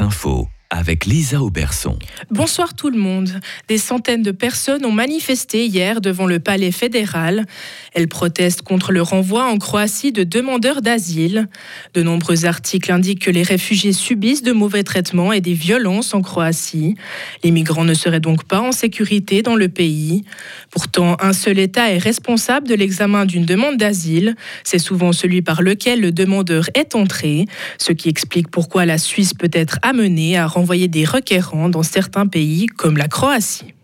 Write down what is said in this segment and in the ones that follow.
infos avec Lisa Auberson. Bonsoir tout le monde. Des centaines de personnes ont manifesté hier devant le palais fédéral. Elles protestent contre le renvoi en Croatie de demandeurs d'asile. De nombreux articles indiquent que les réfugiés subissent de mauvais traitements et des violences en Croatie. Les migrants ne seraient donc pas en sécurité dans le pays. Pourtant, un seul État est responsable de l'examen d'une demande d'asile. C'est souvent celui par lequel le demandeur est entré, ce qui explique pourquoi la Suisse peut être amenée à renvoyer des requérants dans certains pays comme la Croatie.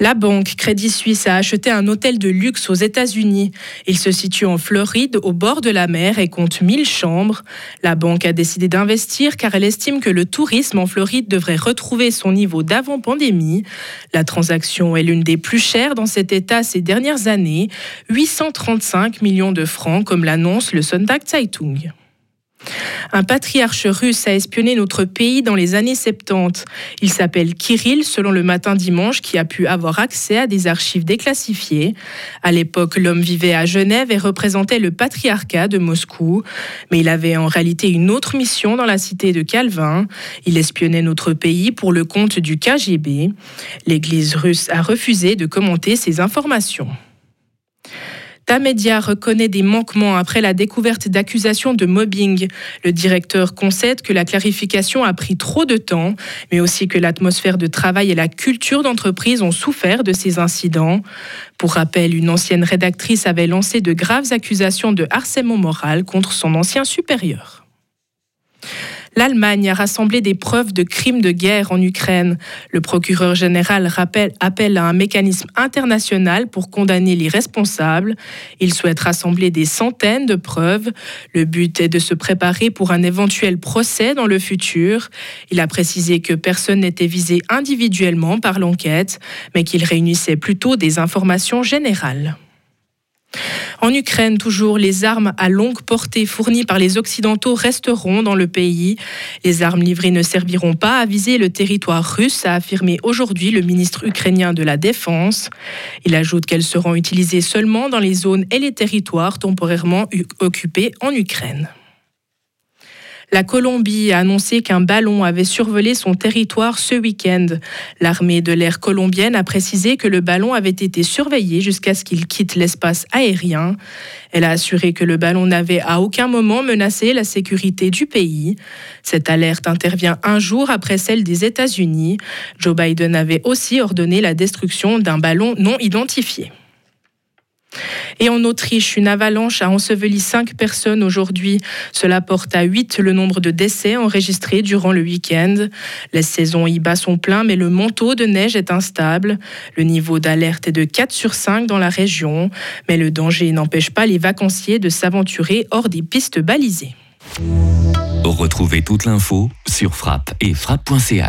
La banque Crédit Suisse a acheté un hôtel de luxe aux États-Unis. Il se situe en Floride, au bord de la mer, et compte 1000 chambres. La banque a décidé d'investir car elle estime que le tourisme en Floride devrait retrouver son niveau d'avant-pandémie. La transaction est l'une des plus chères dans cet État ces dernières années, 835 millions de francs, comme l'annonce le Sonntag Zeitung. Un patriarche russe a espionné notre pays dans les années 70. Il s'appelle Kirill, selon le matin dimanche, qui a pu avoir accès à des archives déclassifiées. À l'époque, l'homme vivait à Genève et représentait le patriarcat de Moscou. Mais il avait en réalité une autre mission dans la cité de Calvin. Il espionnait notre pays pour le compte du KGB. L'Église russe a refusé de commenter ces informations. Tamedia reconnaît des manquements après la découverte d'accusations de mobbing. Le directeur concède que la clarification a pris trop de temps, mais aussi que l'atmosphère de travail et la culture d'entreprise ont souffert de ces incidents. Pour rappel, une ancienne rédactrice avait lancé de graves accusations de harcèlement moral contre son ancien supérieur l'Allemagne a rassemblé des preuves de crimes de guerre en Ukraine. Le procureur général appelle à un mécanisme international pour condamner les responsables. Il souhaite rassembler des centaines de preuves. Le but est de se préparer pour un éventuel procès dans le futur. Il a précisé que personne n'était visé individuellement par l'enquête, mais qu'il réunissait plutôt des informations générales. En Ukraine, toujours, les armes à longue portée fournies par les Occidentaux resteront dans le pays. Les armes livrées ne serviront pas à viser le territoire russe, a affirmé aujourd'hui le ministre ukrainien de la Défense. Il ajoute qu'elles seront utilisées seulement dans les zones et les territoires temporairement occupés en Ukraine. La Colombie a annoncé qu'un ballon avait survolé son territoire ce week-end. L'armée de l'air colombienne a précisé que le ballon avait été surveillé jusqu'à ce qu'il quitte l'espace aérien. Elle a assuré que le ballon n'avait à aucun moment menacé la sécurité du pays. Cette alerte intervient un jour après celle des États-Unis. Joe Biden avait aussi ordonné la destruction d'un ballon non identifié. Et en Autriche, une avalanche a enseveli cinq personnes aujourd'hui. Cela porte à 8 le nombre de décès enregistrés durant le week-end. Les saisons y bat son plein, mais le manteau de neige est instable. Le niveau d'alerte est de 4 sur 5 dans la région, mais le danger n'empêche pas les vacanciers de s'aventurer hors des pistes balisées. Retrouvez toute l'info sur frappe et frappe.ch.